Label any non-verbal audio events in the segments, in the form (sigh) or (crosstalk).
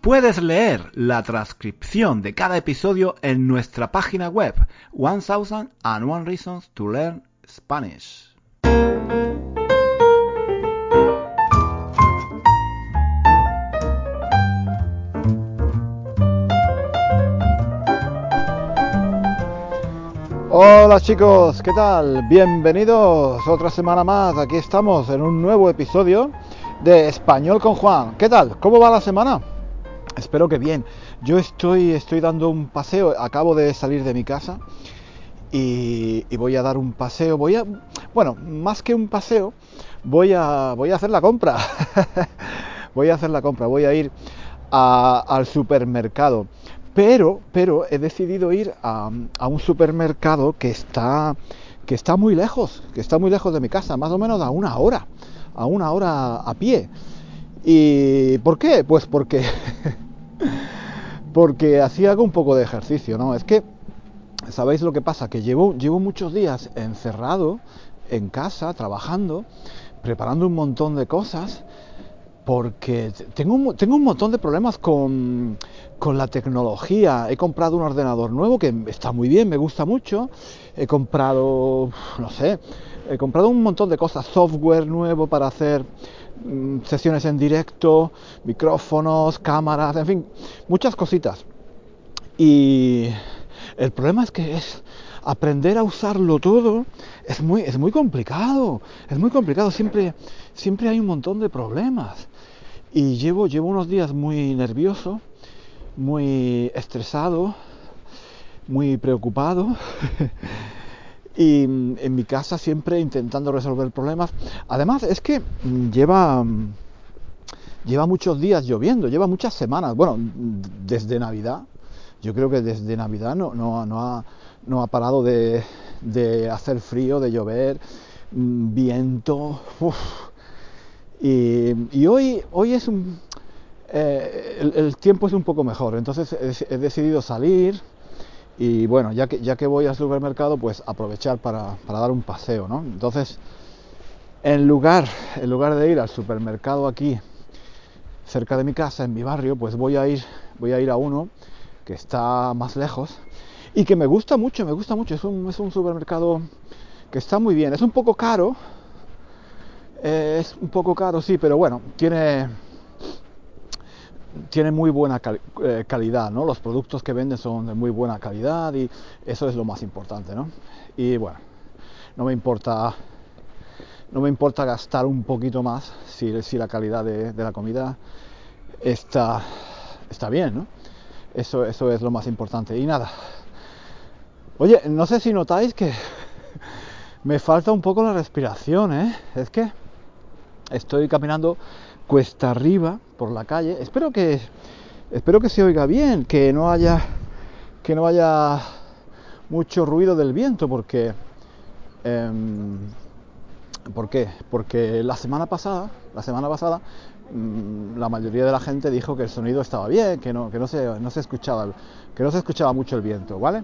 Puedes leer la transcripción de cada episodio en nuestra página web 1001 Reasons to Learn Spanish. Hola chicos, ¿qué tal? Bienvenidos otra semana más. Aquí estamos en un nuevo episodio de Español con Juan. ¿Qué tal? ¿Cómo va la semana? Espero que bien. Yo estoy, estoy dando un paseo. Acabo de salir de mi casa y, voy a dar un paseo. Voy a, bueno, más que un paseo, voy a, voy a hacer la compra. (laughs) voy a hacer la compra. Voy a ir a- al supermercado. Pero, pero he decidido ir a, a un supermercado que está, que está muy lejos, que está muy lejos de mi casa, más o menos a una hora, a una hora a pie. ¿Y por qué? Pues porque, porque así hago un poco de ejercicio, ¿no? Es que, ¿sabéis lo que pasa? Que llevo, llevo muchos días encerrado en casa, trabajando, preparando un montón de cosas, porque tengo un, tengo un montón de problemas con, con la tecnología. He comprado un ordenador nuevo que está muy bien, me gusta mucho. He comprado, no sé, he comprado un montón de cosas, software nuevo para hacer mm, sesiones en directo, micrófonos, cámaras, en fin, muchas cositas. Y el problema es que es aprender a usarlo todo es muy, es muy complicado. Es muy complicado. Siempre, siempre hay un montón de problemas. Y llevo, llevo unos días muy nervioso, muy estresado, muy preocupado. (laughs) y mm, en mi casa siempre intentando resolver problemas. Además, es que mm, lleva. mm, Lleva muchos días lloviendo, lleva muchas semanas. Bueno, desde Navidad, yo creo que desde Navidad no, no, no ha, no ha parado de, de hacer frío, de llover, viento. uf. Y, y hoy, hoy es un, eh, el, tiempo es un poco mejor, entonces he decidido salir y bueno, ya que, ya que voy al supermercado, pues aprovechar para, para dar un paseo, ¿no? Entonces, en lugar, en lugar de ir al supermercado aquí cerca de mi casa, en mi barrio, pues voy a ir, voy a ir a uno que está más lejos y que me gusta mucho, me gusta mucho. Es un, es un supermercado que está muy bien. Es un poco caro, eh, es un poco caro, sí, pero bueno, tiene, tiene muy buena eh, calidad, ¿no? Los productos que venden son de muy buena calidad y eso es lo más importante, ¿no? Y bueno, no me importa, no me importa gastar un poquito más si, si la calidad de, de la comida está, está bien, ¿no? Eso, eso es lo más importante. Y nada. Oye, no sé si notáis que (laughs) me falta un poco la respiración, ¿eh? Es que estoy caminando cuesta arriba por la calle. Espero que espero que se oiga bien, que no haya que no haya mucho ruido del viento, porque em, ¿por qué? Porque la semana pasada, la semana pasada, mm, la mayoría de la gente dijo que el sonido estaba bien, que no, que no se, no se escuchaba, que no se escuchaba mucho el viento, ¿vale?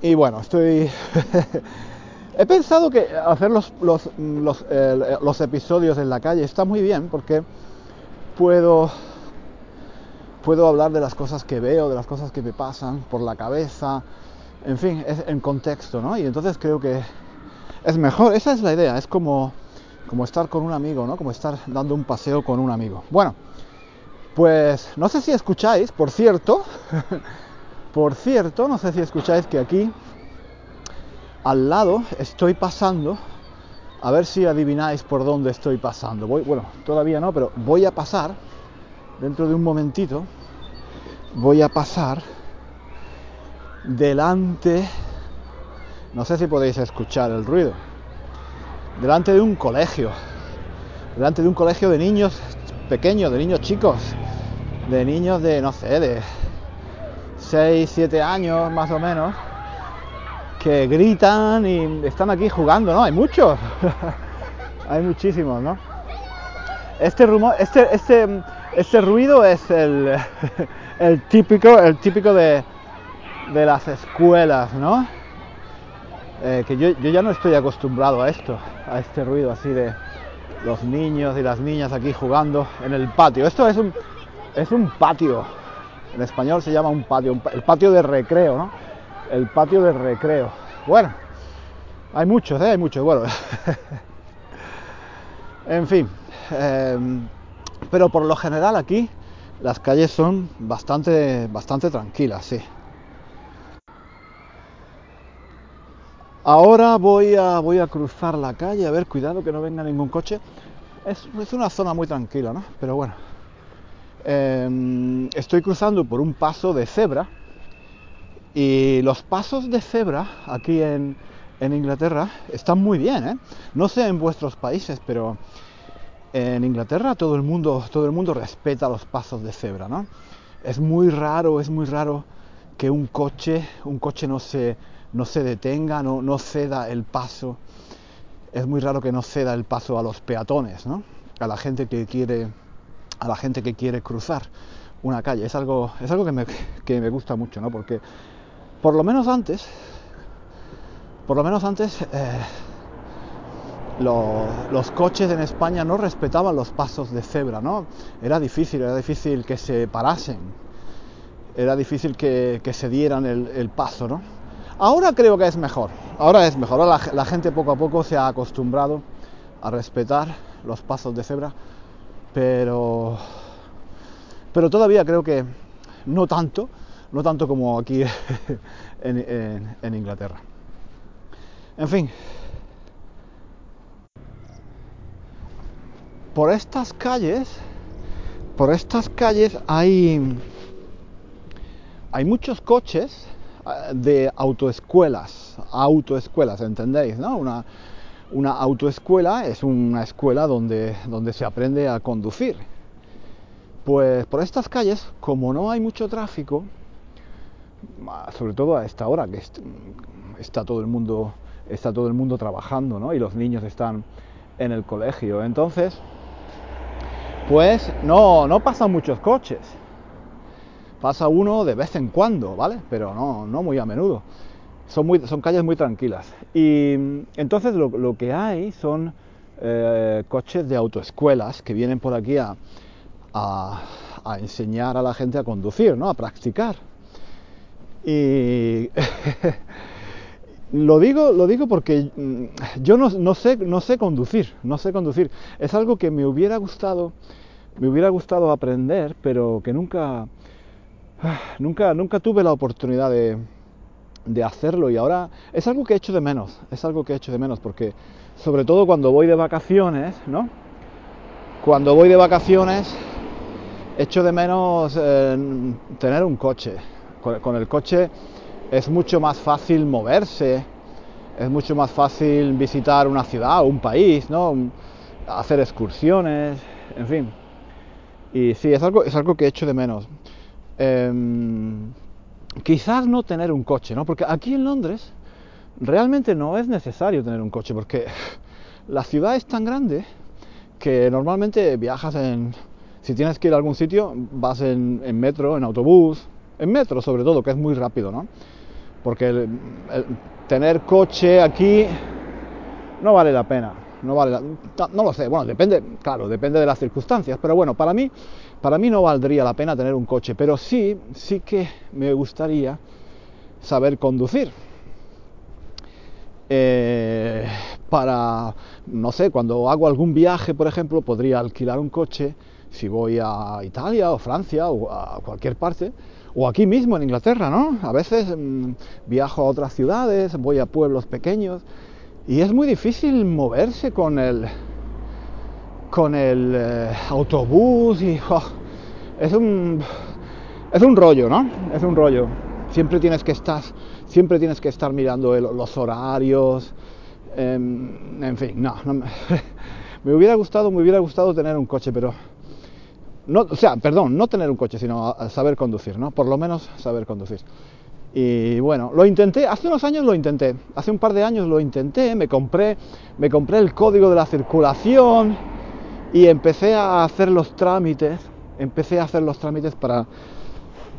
Y bueno, estoy. (laughs) He pensado que hacer los, los, los, eh, los episodios en la calle está muy bien porque puedo, hablar de las cosas que veo, de las cosas que me pasan por la cabeza, en fin, es en contexto, ¿no? Y entonces creo que es mejor, esa es la idea, es como estar con un amigo, ¿no? Como estar dando un paseo con un amigo. Bueno, pues no sé si escucháis, por cierto, (laughs) por cierto, no sé si escucháis que aquí al lado estoy pasando, a ver si adivináis por dónde estoy pasando. Voy, bueno, todavía no, pero voy a pasar, dentro de un momentito, voy a pasar delante, no sé si podéis escuchar el ruido, delante de un colegio, delante de un colegio de niños pequeños, de niños chicos, de niños de, no sé, de 6, 7 años más o menos, que gritan y están aquí jugando, ¿no? Hay muchos, (laughs) hay muchísimos, ¿no? Este, rumor, este, este, este ruido es (laughs) el, típico, el típico de, de las escuelas, ¿no? Eh, que yo, yo ya no estoy acostumbrado a esto, a este ruido así de los niños y las niñas aquí jugando en el patio. Esto es un, es un patio, en español se llama un patio, el patio de recreo, ¿no? El patio de recreo. Bueno, hay muchos, ¿eh? Hay muchos, bueno. (laughs) en fin, eh, pero por lo general aquí las calles son bastante, bastante tranquilas, sí. Ahora voy a, voy a cruzar la calle, a ver, cuidado que no venga ningún coche. Es, es una zona muy tranquila, ¿no? Pero bueno, eh, estoy cruzando por un paso de cebra y los pasos de cebra aquí en, en Inglaterra están muy bien, ¿eh? No sé en vuestros países, pero en Inglaterra todo el mundo, todo el mundo respeta los pasos de cebra, ¿no? Es muy raro, es muy raro que un coche, un coche no se, no se detenga, no, no ceda el paso. Es muy raro que no ceda el paso a los peatones, ¿no? A la gente que quiere, a la gente que quiere cruzar una calle. Es algo, es algo que, me, que me gusta mucho, ¿no? Porque por lo menos antes, por lo menos antes, eh, lo, los coches en España no respetaban los pasos de cebra, ¿no? Era difícil, era difícil que se parasen, era difícil que, se dieran el, el, paso, ¿no? Ahora creo que es mejor, ahora es mejor, ahora la, la, gente poco a poco se ha acostumbrado a respetar los pasos de cebra, pero, pero todavía creo que no tanto, no tanto como aquí (laughs) en, Inglaterra. En fin, por estas calles, por estas calles hay, hay muchos coches eh, de autoescuelas, autoescuelas, ¿entendéis? ¿no? Una, una autoescuela es una escuela donde, donde se aprende a conducir. Pues por estas calles, como no hay mucho tráfico, sobre todo a esta hora que está todo el mundo, está todo el mundo trabajando, ¿no? Y los niños están en el colegio. Entonces, pues no, no pasan muchos coches. Pasa uno de vez en cuando, ¿vale? Pero no, no muy a menudo. Son, son calles muy tranquilas. Y entonces lo, lo que hay son eh, coches de autoescuelas que vienen por aquí a, a, a, enseñar a la gente a conducir, ¿no? A practicar. Y (laughs) lo digo, lo digo porque yo no, sé, no sé conducir, no sé conducir. Es algo que me hubiera gustado, me hubiera gustado aprender, pero que nunca, (sighs) nunca, nunca tuve la oportunidad de, de hacerlo y ahora es algo que he hecho de menos, es algo que he hecho de menos porque sobre todo cuando voy de vacaciones, ¿no? Cuando voy de vacaciones echo de menos eh, tener un coche. Con, el coche es mucho más fácil moverse, es mucho más fácil visitar una ciudad un país, ¿no? Hacer excursiones, en fin. Y sí, es algo, es algo que echo de menos. Eh, quizás no tener un coche, ¿no? Porque aquí en Londres realmente no es necesario tener un coche, porque (laughs) la ciudad es tan grande que normalmente viajas en, si tienes que ir a algún sitio, vas en, en metro, en autobús, en metro sobre todo, que es muy rápido, ¿no? Porque tener coche aquí no vale la pena, no vale la, no lo sé, bueno, depende, claro, depende de las circunstancias, pero bueno, para mí para mí no valdría la pena tener un coche, pero sí, sí que me gustaría saber conducir. Eh, para, no sé, cuando hago algún viaje, por ejemplo, podría alquilar un coche si voy a Italia o Francia o a cualquier parte, o aquí mismo en Inglaterra, ¿no? A veces mmm, viajo a otras ciudades, voy a pueblos pequeños y es muy difícil moverse con el, con el eh, autobús y es un es un rollo, ¿no? Es un rollo. Siempre tienes que estar siempre tienes que estar mirando los horarios. Eh, en fin, no, no (laughs) me, hubiera gustado, me hubiera gustado tener un coche, pero no, o sea, perdón, no tener un coche, sino saber conducir, ¿no? Por lo menos saber conducir. Y bueno, lo intenté, hace unos años lo intenté, hace un par de años lo intenté, me compré, me compré el código de la circulación y empecé a hacer los trámites, empecé a hacer los trámites para,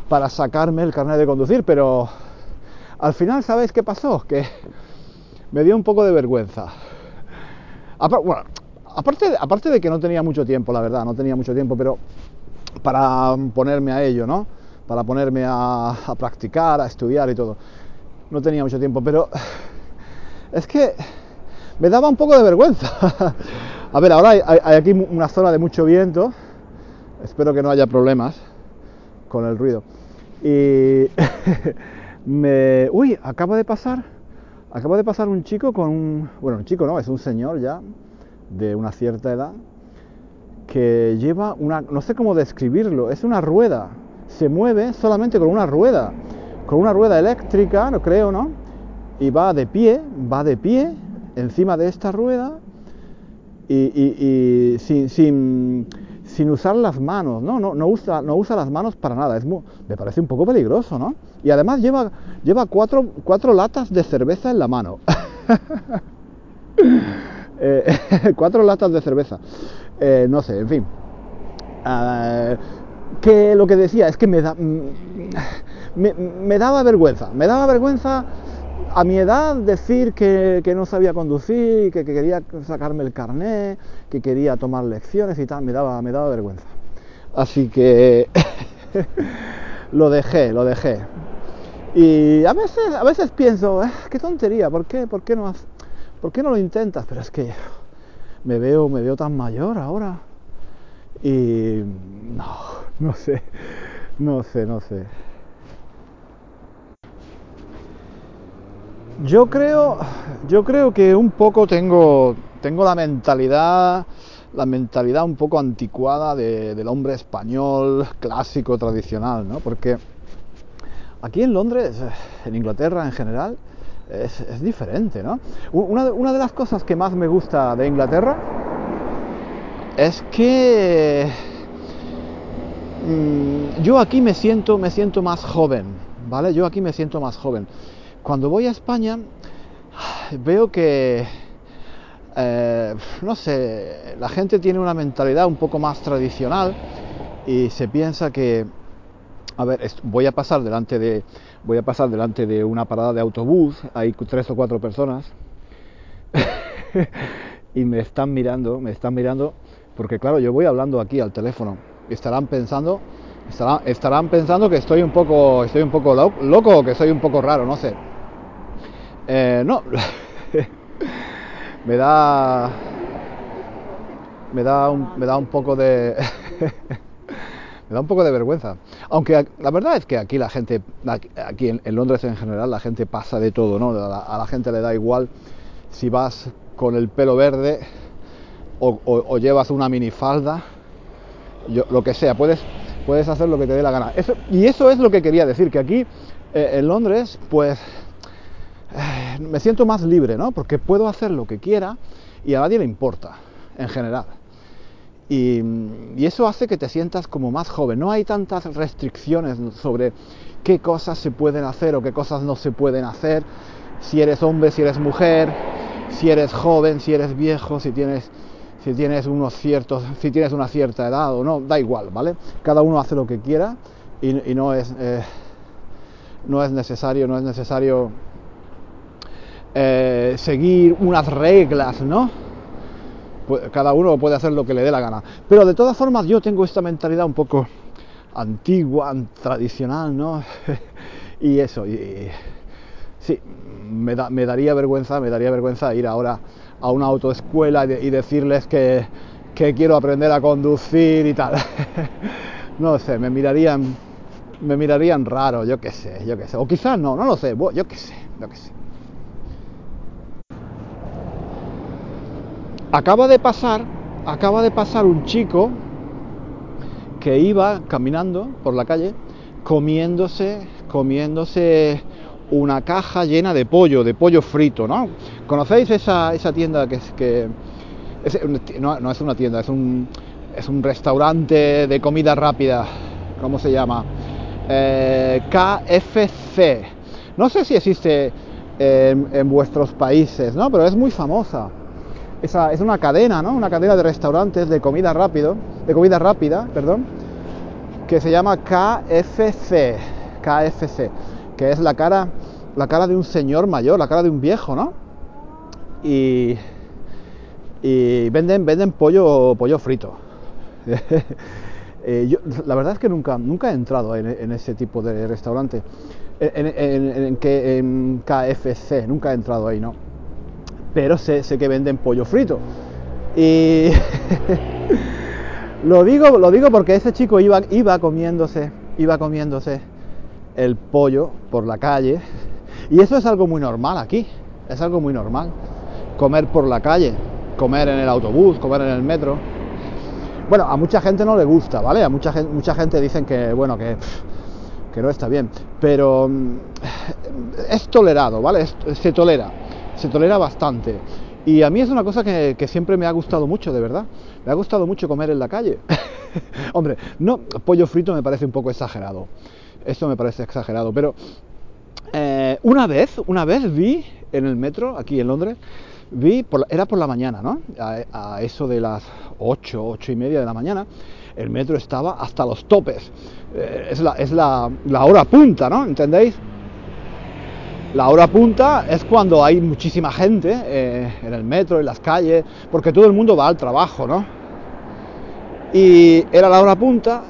para sacarme el carnet de conducir, pero al final, ¿sabéis qué pasó? Que me dio un poco de vergüenza. Aparte, aparte de que no tenía mucho tiempo, la verdad, no tenía mucho tiempo, pero para ponerme a ello, ¿no? Para ponerme a, practicar, a estudiar y todo. No tenía mucho tiempo, pero es que me daba un poco de vergüenza. (laughs) a ver, ahora hay, aquí una zona de mucho viento. Espero que no haya problemas con el ruido. Y (laughs) me... Uy, acaba de pasar... Acaba de pasar un chico con un... Bueno, un chico no, es un señor ya de una cierta edad que lleva una, no sé cómo describirlo, es una rueda, se mueve solamente con una rueda, con una rueda eléctrica, no creo, ¿no? Y va de pie, va de pie encima de esta rueda y, sin, sin, usar las manos, ¿no? No, no, usa, no usa las manos para nada, es me parece un poco peligroso, ¿no? Y además lleva, lleva cuatro, cuatro latas de cerveza en la mano. (laughs) Eh, (laughs) cuatro latas de cerveza. Eh, no sé, en fin. Ah, que lo que decía es que me, da, mm, me, daba vergüenza. Me daba vergüenza a mi edad decir que, no sabía conducir, que, que, quería sacarme el carné, que quería tomar lecciones y tal. Me daba, me daba vergüenza. Así que (laughs) lo dejé, lo dejé. Y a veces, a veces pienso, eh, qué tontería, ¿por qué, por qué no ¿por qué no lo intentas? Pero es que me veo, me veo tan mayor ahora. Y no, no sé, no sé, no sé. Yo creo, yo creo que un poco tengo, tengo la mentalidad, la mentalidad un poco anticuada del hombre español clásico, tradicional, ¿no? Porque aquí en Londres, en Inglaterra en general, es, diferente, ¿no? Una, de las cosas que más me gusta de Inglaterra es que mm, yo aquí me siento, me siento más joven, ¿vale? Yo aquí me siento más joven. Cuando voy a España veo que, eh, no sé, la gente tiene una mentalidad un poco más tradicional y se piensa que, a ver, voy a pasar delante de, voy a pasar delante de una parada de autobús, hay tres o cuatro personas. (laughs) Y me están mirando, me están mirando, porque claro, yo voy hablando aquí al teléfono. Estarán pensando, estarán, pensando que estoy un poco, estoy un poco loco que soy un poco raro, no sé. Eh, no, me (laughs) da, me da me da un poco de (laughs) me da un poco de vergüenza. Aunque la verdad es que aquí la gente, aquí en, Londres en general, la gente pasa de todo, ¿no? A la, gente le da igual si vas con el pelo verde o, llevas una minifalda, yo, lo que sea, puedes, puedes hacer lo que te dé la gana. y eso es lo que quería decir, que aquí eh, en Londres, pues eh, me siento más libre, ¿no? Porque puedo hacer lo que quiera y a nadie le importa, en general. Y, eso hace que te sientas como más joven. No hay tantas restricciones sobre qué cosas se pueden hacer o qué cosas no se pueden hacer. Si eres hombre, si eres mujer, si eres joven, si eres viejo, si tienes, si tienes unos ciertos, si tienes una cierta edad o no, da igual, ¿vale? Cada uno hace lo que quiera y, no es eh, no es necesario, no es necesario eh, seguir unas reglas, ¿no? Cada uno puede hacer lo que le dé la gana. Pero de todas formas yo tengo esta mentalidad un poco antigua, tradicional, ¿no? (laughs) y eso, y, sí, me, daría vergüenza, me daría vergüenza ir ahora a una autoescuela y, decirles que, quiero aprender a conducir y tal. (laughs) no sé, me mirarían, me mirarían raro, yo qué sé, yo qué sé. O quizás no, no lo sé, yo qué sé, yo qué sé. Acaba de pasar, acaba de pasar un chico que iba caminando por la calle comiéndose, comiéndose una caja llena de pollo, de pollo frito, ¿no? ¿Conocéis esa, esa tienda que es que no, es una tienda, es un es un restaurante de comida rápida, ¿cómo se llama? Eh, KFC. No sé si existe en, en, vuestros países, ¿no? Pero es muy famosa. Es una cadena, ¿no? Una cadena de restaurantes de comida rápido, de comida rápida, perdón, que se llama KFC, KFC, que es la cara, la cara de un señor mayor, la cara de un viejo, ¿no? Y, y venden, venden pollo, pollo frito. (laughs) eh, la verdad es que nunca, nunca he entrado en, en ese tipo de restaurante. En, en KFC, nunca he entrado ahí, ¿no? Pero sé, que venden pollo frito. Y (laughs) lo, digo, lo digo porque ese chico iba, iba comiéndose, iba comiéndose el pollo por la calle. Y eso es algo muy normal aquí. Es algo muy normal. Comer por la calle, comer en el autobús, comer en el metro. Bueno, a mucha gente no le gusta, ¿vale? A mucha gente, mucha gente dicen que, bueno, que, que no está bien. Pero es tolerado, ¿vale? Se tolera. Se tolera bastante. Y a mí es una cosa que, siempre me ha gustado mucho, de verdad. Me ha gustado mucho comer en la calle. (laughs) Hombre, no, pollo frito me parece un poco exagerado. Esto me parece exagerado. Pero eh, una vez, una vez vi en el metro, aquí en Londres, vi, por era por la mañana, ¿no? A, eso de las 8, 8 y media de la mañana, el metro estaba hasta los topes. Eh, es la, es la hora punta, ¿no? ¿Entendéis? La hora punta es cuando hay muchísima gente eh, en el metro, en las calles, porque todo el mundo va al trabajo, ¿no? Y era la hora punta,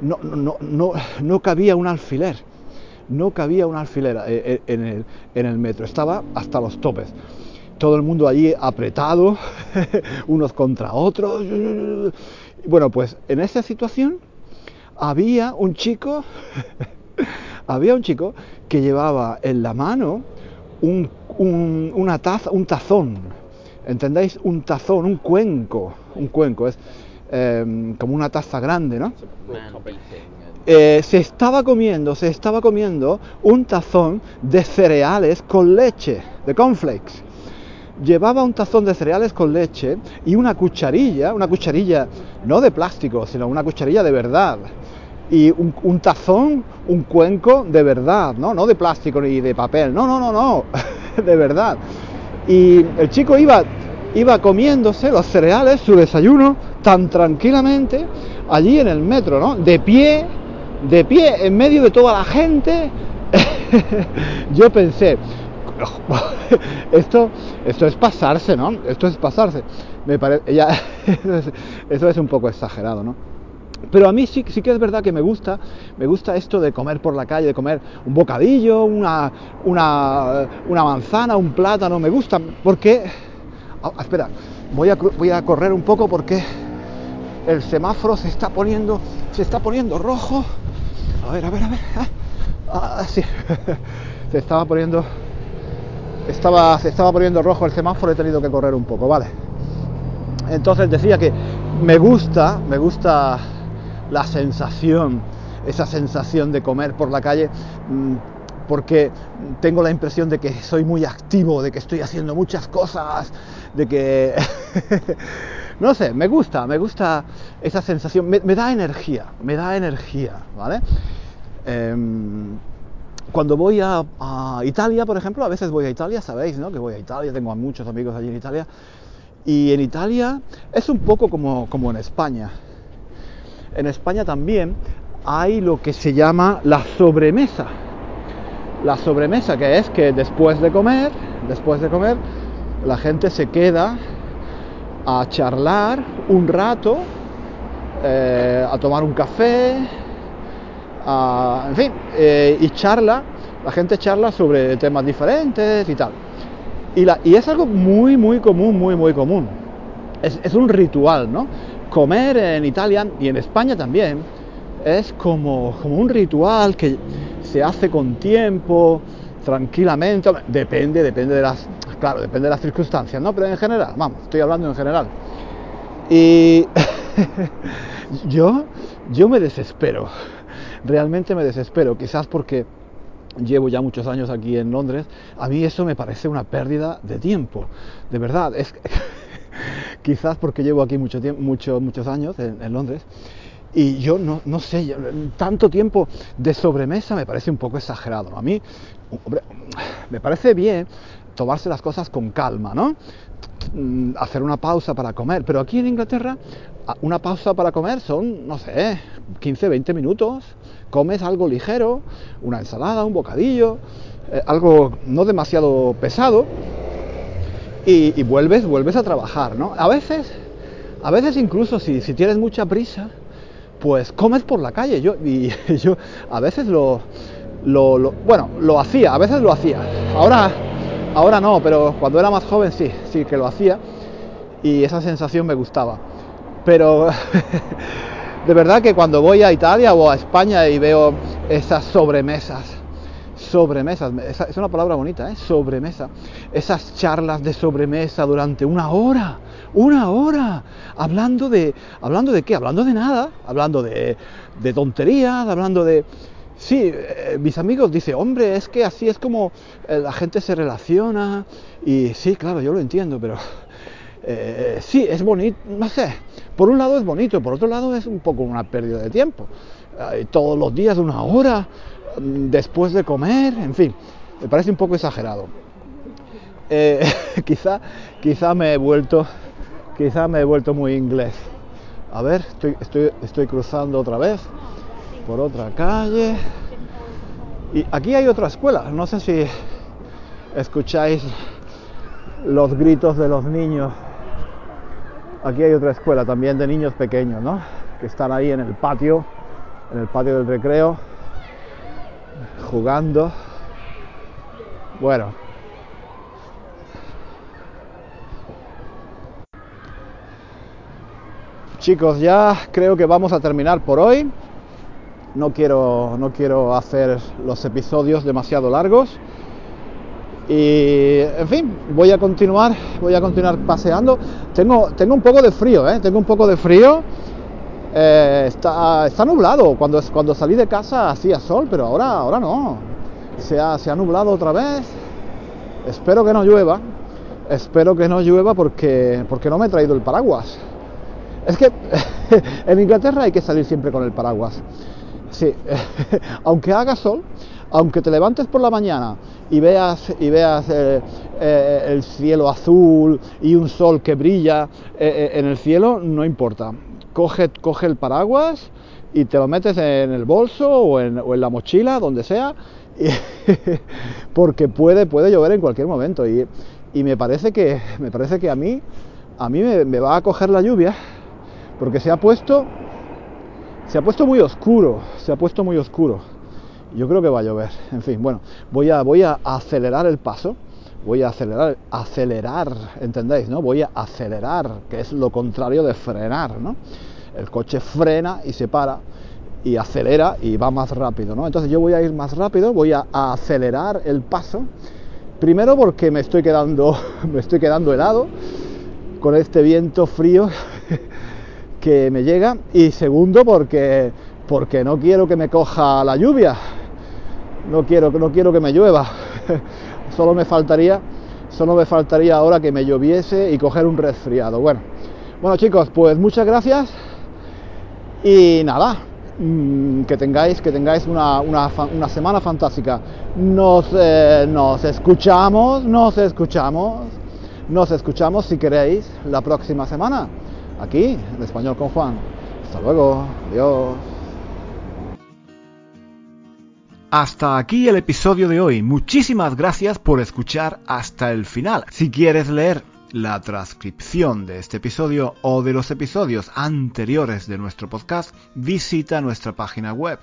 no, no, no, no cabía un alfiler, no cabía un alfiler eh, en el, en el metro, estaba hasta los topes. Todo el mundo allí apretado, (laughs) unos contra otros. Bueno, pues en esa situación había un chico (laughs) (laughs) había un chico que llevaba en la mano un, un, una taza, un tazón, ¿entendéis? Un tazón, un cuenco, un cuenco, es eh, como una taza grande, ¿no? Eh, se estaba comiendo, se estaba comiendo un tazón de cereales con leche, de cornflakes. Llevaba un tazón de cereales con leche y una cucharilla, una cucharilla no de plástico, sino una cucharilla de verdad y un, tazón, un cuenco de verdad, ¿no? No de plástico ni de papel, no, no, no, no, (laughs) de verdad. Y el chico iba, iba comiéndose los cereales, su desayuno, tan tranquilamente, allí en el metro, ¿no? De pie, de pie, en medio de toda la gente. (laughs) Yo pensé, (laughs) esto, esto es pasarse, ¿no? Esto es pasarse. Me parece, ya, eso es un poco exagerado, ¿no? Pero a mí sí, sí, que es verdad que me gusta, me gusta esto de comer por la calle, de comer un bocadillo, una, manzana, un plátano, me gusta, porque... Oh, espera, voy a, voy a correr un poco porque el semáforo se está poniendo, se está poniendo rojo. A ver, a ver, a ver. Ah, ah, sí. (laughs) se estaba poniendo, estaba, se estaba poniendo rojo el semáforo, he tenido que correr un poco, vale. Entonces decía que me gusta, me gusta la sensación, esa sensación de comer por la calle, mm, porque tengo la impresión de que soy muy activo, de que estoy haciendo muchas cosas, de que... (laughs) no sé, me gusta, me gusta esa sensación, me, da energía, me da energía, ¿vale? Eh, cuando voy a, a, Italia, por ejemplo, a veces voy a Italia, sabéis, ¿no? Que voy a Italia, tengo a muchos amigos allí en Italia, y en Italia es un poco como, como en España en España también hay lo que se llama la sobremesa. La sobremesa que es que después de comer, después de comer, la gente se queda a charlar un rato, eh, a tomar un café, a, en fin, eh, y charla, la gente charla sobre temas diferentes y tal. Y, es algo muy, muy común, muy, muy común. Es, un ritual, ¿no? comer en Italia y en España también es como, como un ritual que se hace con tiempo, tranquilamente, depende, depende de las, claro, depende de las circunstancias, ¿no? Pero en general, vamos, estoy hablando en general. Y (laughs) yo, yo me desespero, realmente me desespero, quizás porque llevo ya muchos años aquí en Londres, a mí eso me parece una pérdida de tiempo, de verdad, es quizás porque llevo aquí mucho tiempo, mucho, muchos años en, Londres. Y yo no, no, sé, tanto tiempo de sobremesa me parece un poco exagerado. A mí, me parece bien tomarse las cosas con calma, ¿no? Mm, hacer una pausa para comer. Pero aquí en Inglaterra, una pausa para comer son, no sé, 15, 20 minutos. Comes algo ligero, una ensalada, un bocadillo, eh, algo no demasiado pesado y, vuelves, vuelves a trabajar, ¿no? A veces, a veces incluso si, si tienes mucha prisa, pues comes por la calle. Yo, y (laughs) yo a veces lo, lo, bueno, lo hacía, a veces lo hacía. Ahora, ahora no, pero cuando era más joven sí, sí que lo hacía y esa sensación me gustaba. Pero (laughs) de verdad que cuando voy a Italia o a España y veo esas sobremesas sobremesas, es una palabra bonita, ¿eh? sobremesa, esas charlas de sobremesa durante una hora, una hora, hablando de, hablando de qué, hablando de nada, hablando de, de tonterías, hablando de... Sí, eh, mis amigos dicen, hombre, es que así es como eh, la gente se relaciona y sí, claro, yo lo entiendo, pero eh, sí, es bonito, no sé, por un lado es bonito, por otro lado es un poco una pérdida de tiempo. todos los días una hora después de comer, en fin, me parece un poco exagerado. Eh, (laughs) quizá, quizá me he vuelto, quizá me he vuelto muy inglés. A ver, estoy, estoy, estoy cruzando otra vez por otra calle. Y aquí hay otra escuela. No sé si escucháis los gritos de los niños. Aquí hay otra escuela también de niños pequeños, ¿no? Que están ahí en el patio, en el patio del recreo jugando. Bueno. Chicos, ya creo que vamos a terminar por hoy. No quiero, no quiero hacer los episodios demasiado largos. Y, en fin, voy a continuar, voy a continuar paseando. Tengo, tengo un poco de frío, ¿eh? Tengo un poco de frío eh, está, está, nublado. Cuando, cuando salí de casa hacía sol, pero ahora, ahora no. Se ha, se ha nublado otra vez. Espero que no llueva. Espero que no llueva porque, porque no me he traído el paraguas. Es que (laughs) en Inglaterra hay que salir siempre con el paraguas. Sí, (laughs) aunque haga sol, aunque te levantes por la mañana y veas, y veas eh, eh, el cielo azul y un sol que brilla en el cielo, no importa coge, coge el paraguas y te lo metes en el bolso o en, la mochila, donde sea, (laughs) porque puede, puede llover en cualquier momento. Y, me, parece que, me parece que a mí, a mí me, va a coger la lluvia, porque se ha puesto, se ha puesto muy oscuro, se ha puesto muy oscuro. Yo creo que va a llover. En fin, bueno, voy a, voy a acelerar el paso voy a acelerar, acelerar, ¿entendéis? ¿no? Voy a acelerar, que es lo contrario de frenar, ¿no? El coche frena y se para y acelera y va más rápido, ¿no? Entonces yo voy a ir más rápido, voy a, acelerar el paso. Primero porque me estoy quedando, (laughs) me estoy quedando helado con este viento frío que me llega y segundo porque porque no quiero que me coja la lluvia. No quiero, no quiero que me llueva. (laughs) solo me faltaría, solo me faltaría ahora que me lloviese y coger un resfriado. Bueno, bueno chicos, pues muchas gracias y nada, mm, que tengáis, que tengáis una, una, semana fantástica. Nos, eh, nos escuchamos, nos escuchamos, nos escuchamos si queréis la próxima semana, aquí en Español con Juan. Hasta luego, adiós. Hasta aquí el episodio de hoy. Muchísimas gracias por escuchar hasta el final. Si quieres leer la transcripción de este episodio o de los episodios anteriores de nuestro podcast, visita nuestra página web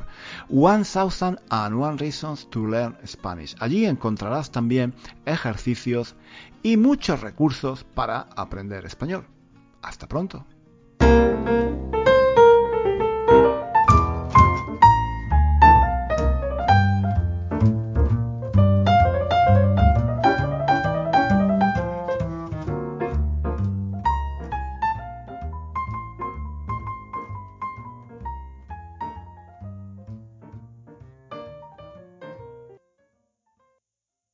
1001 Reasons to Learn Spanish. Allí encontrarás también ejercicios y muchos recursos para aprender español. Hasta pronto.